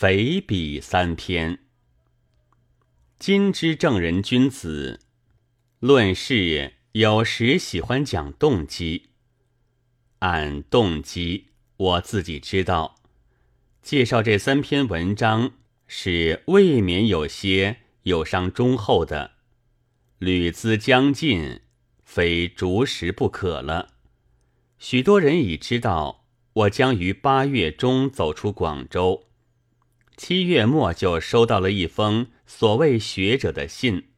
肥笔三篇。今之正人君子，论事有时喜欢讲动机。按动机，我自己知道，介绍这三篇文章是未免有些有伤忠厚的。履资将尽，非逐时不可了。许多人已知道，我将于八月中走出广州。七月末就收到了一封所谓学者的信，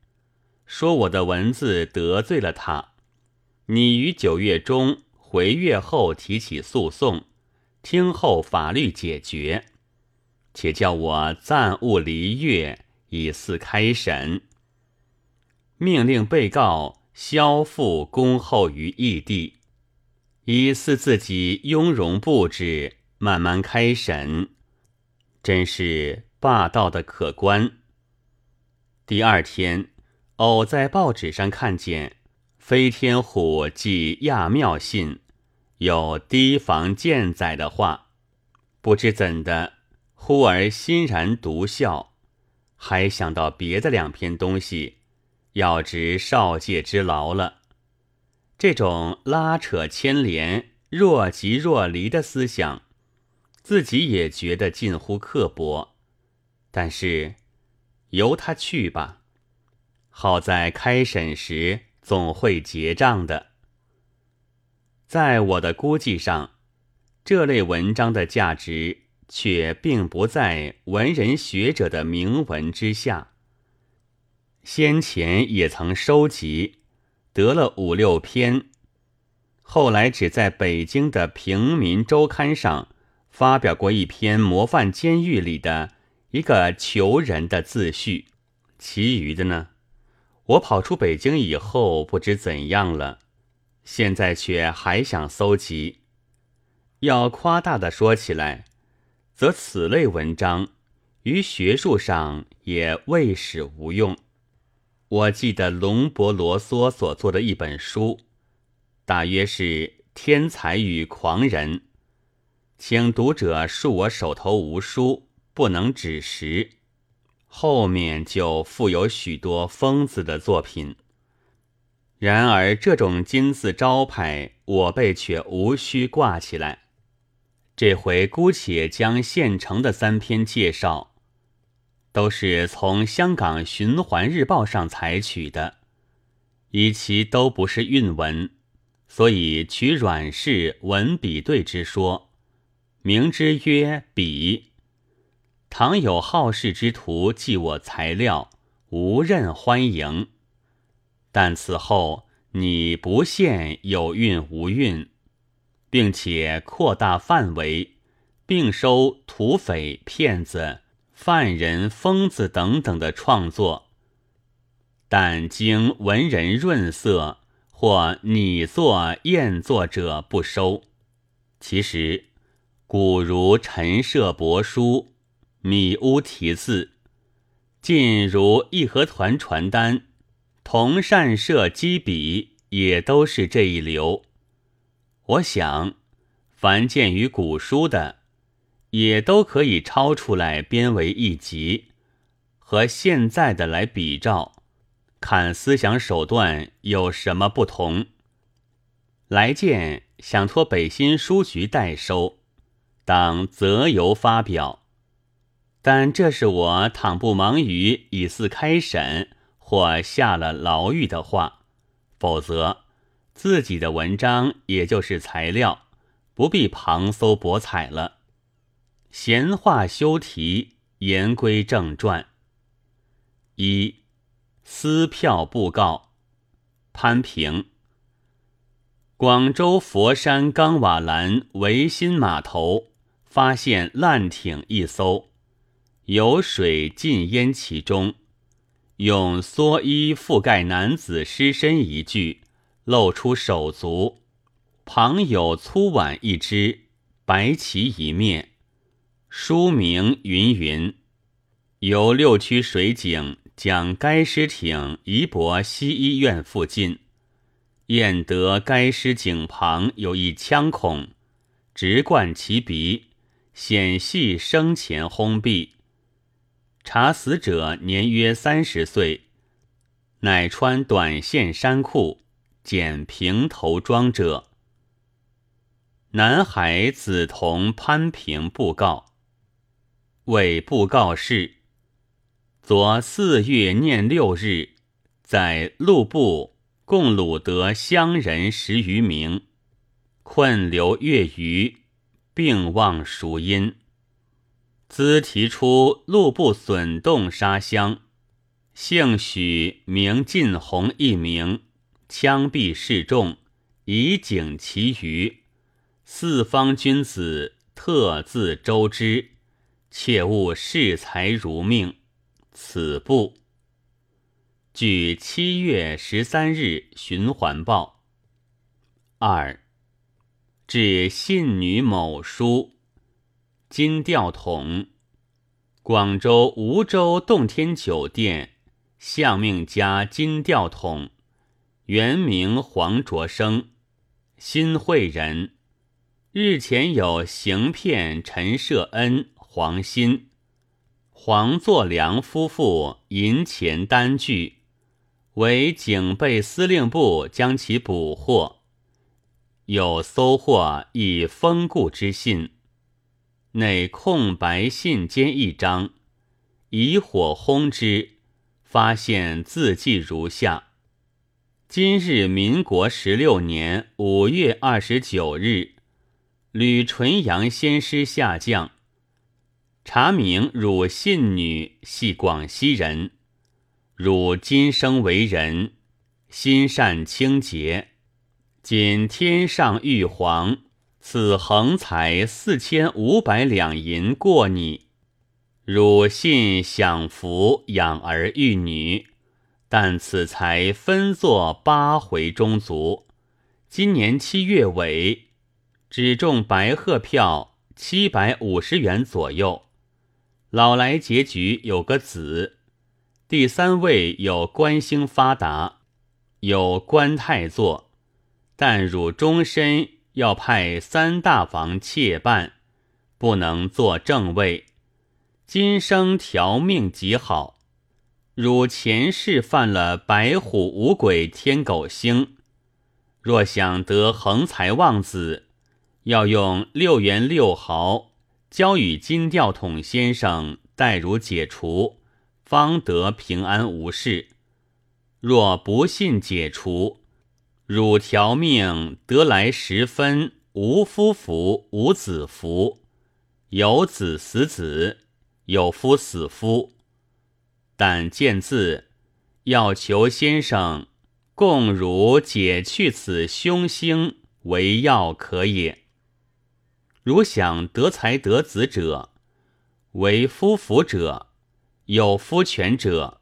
说我的文字得罪了他，你于九月中回粤后提起诉讼，听候法律解决，且叫我暂勿离粤，以四开审。命令被告销付恭候于异地，以似自己雍容布置，慢慢开审。真是霸道的可观。第二天，偶在报纸上看见飞天虎寄亚庙信，有提防舰载的话，不知怎的，忽而欣然独笑，还想到别的两篇东西，要值少介之劳了。这种拉扯牵连、若即若离的思想。自己也觉得近乎刻薄，但是由他去吧。好在开审时总会结账的。在我的估计上，这类文章的价值却并不在文人学者的铭文之下。先前也曾收集，得了五六篇，后来只在北京的《平民周刊》上。发表过一篇模范监狱里的一个囚人的自序，其余的呢，我跑出北京以后不知怎样了，现在却还想搜集。要夸大的说起来，则此类文章于学术上也未始无用。我记得龙伯罗梭所做的一本书，大约是《天才与狂人》。请读者恕我手头无书，不能指实。后面就附有许多疯子的作品。然而这种金字招牌，我辈却无需挂起来。这回姑且将现成的三篇介绍，都是从香港循环日报上采取的，以其都不是韵文，所以取阮氏文比对之说。名之曰笔，倘有好事之徒寄我材料，无任欢迎。但此后你不限有韵无韵，并且扩大范围，并收土匪、骗子、犯人、疯子等等的创作，但经文人润色或拟作、验作者不收。其实。古如陈设帛书、米屋题字，近如义和团传单、同善社机笔，也都是这一流。我想，凡见于古书的，也都可以抄出来编为一集，和现在的来比照，看思想手段有什么不同。来见想托北新书局代收。当择由发表，但这是我倘不忙于以次开审或下了牢狱的话，否则自己的文章也就是材料，不必旁搜博采了。闲话休题，言归正传。一撕票布告，潘平。广州佛山钢瓦栏维新码头。发现烂艇一艘，有水浸淹其中，用蓑衣覆盖男子尸身一具，露出手足，旁有粗碗一只，白旗一面，书名云云。由六区水警将该尸艇移泊西医院附近，验得该尸颈旁有一枪孔，直贯其鼻。显系生前薨毙。查死者年约三十岁，乃穿短线衫裤，剪平头装者。南海紫铜潘平布告，为布告事。昨四月念六日，在路部共掳得乡人十余名，困留月余，并望赎因。兹提出路不损动杀乡，姓许名晋宏一名，枪毙示众，以警其余。四方君子特自周之，切勿视财如命。此部据七月十三日循环报。二至信女某书，金吊桶，广州梧州洞天酒店相命家金吊桶，原名黄卓生，新会人。日前有行骗陈舍恩、黄鑫。黄作良夫妇银钱单据，为警备司令部将其捕获。有搜获一封固之信，内空白信笺一张，以火烘之，发现字迹如下：今日民国十六年五月二十九日，吕纯阳先师下降。查明汝信女系广西人，汝今生为人，心善清洁。仅天上玉皇赐横财四千五百两银过你，汝信享福养儿育女，但此财分作八回中足。今年七月尾，只中白鹤票七百五十元左右。老来结局有个子，第三位有官星发达，有官太座，但汝终身要派三大房妾伴，不能做正位。今生条命极好，汝前世犯了白虎五鬼天狗星，若想得横财旺子，要用六元六毫。交与金吊桶先生代汝解除，方得平安无事。若不信解除，汝条命得来十分无夫福无子福，有子死子，有夫死夫。但见字，要求先生共汝解去此凶星为要可也。如想得财得子者，为夫福者，有夫权者，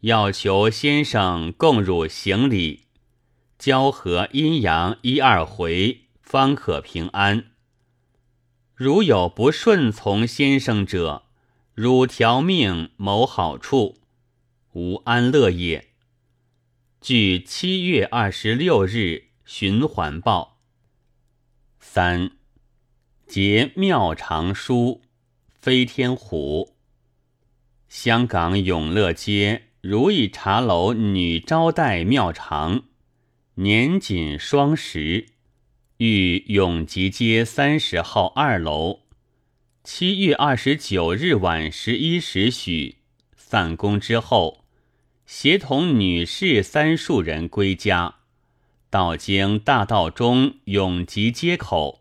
要求先生共汝行礼，交合阴阳一二回，方可平安。如有不顺从先生者，汝条命谋好处，无安乐也。据七月二十六日循环报三。结妙长书，飞天虎。香港永乐街如意茶楼女招待妙长，年仅双十，寓永吉街三十号二楼。七月二十九日晚十一时许，散工之后，协同女士三数人归家，到经大道中永吉街口。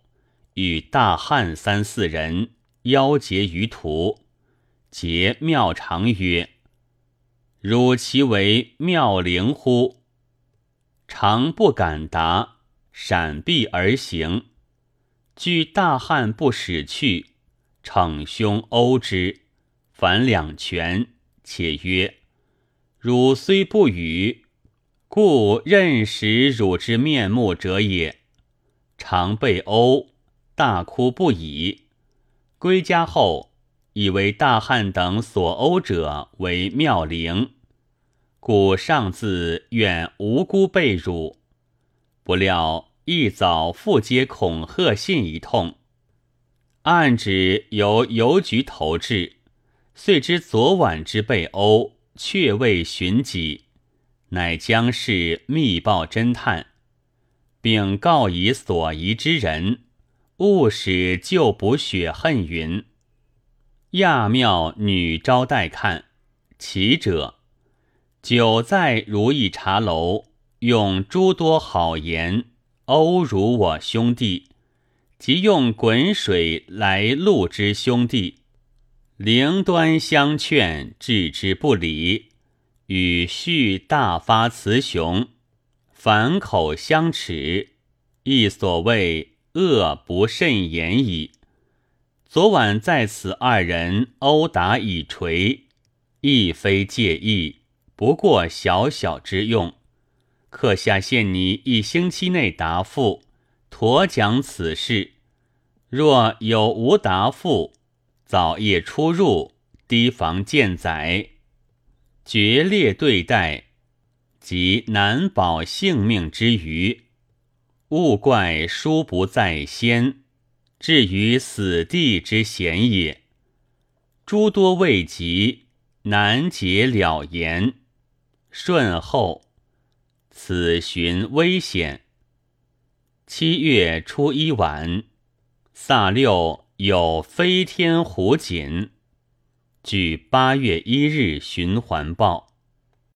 与大汉三四人邀结于途，结妙长曰：“汝其为妙龄乎？”常不敢答，闪避而行。惧大汉不使去，逞凶殴之，反两拳，且曰：“汝虽不语，故认识汝之面目者也。”常被殴。大哭不已。归家后，以为大汉等所殴者为妙龄，故上自愿无辜被辱。不料一早复接恐吓信一通，案指由邮局投至，遂知昨晚之被殴，却未寻己，乃将事密报侦探，并告以所疑之人，勿使旧补血恨。云亚庙女招待看，其者久在如意茶楼，用诸多好言殴辱我兄弟。即用滚水来戮之兄弟，灵端相劝，置之不理，与续大发雌雄，反口相持，亦所谓恶不甚言矣。昨晚在此二人殴打已锤，亦非介意，不过小小之用。刻下限你一星期内答复。妥讲此事，若有无答复，早夜出入，提防见宰，决裂对待，即难保性命之余，勿怪书不在先，至于死地之险也。诸多未及，难解了言。顺后，此寻危险。七月初一晚，萨六有飞天虎锦，据八月一日循环报。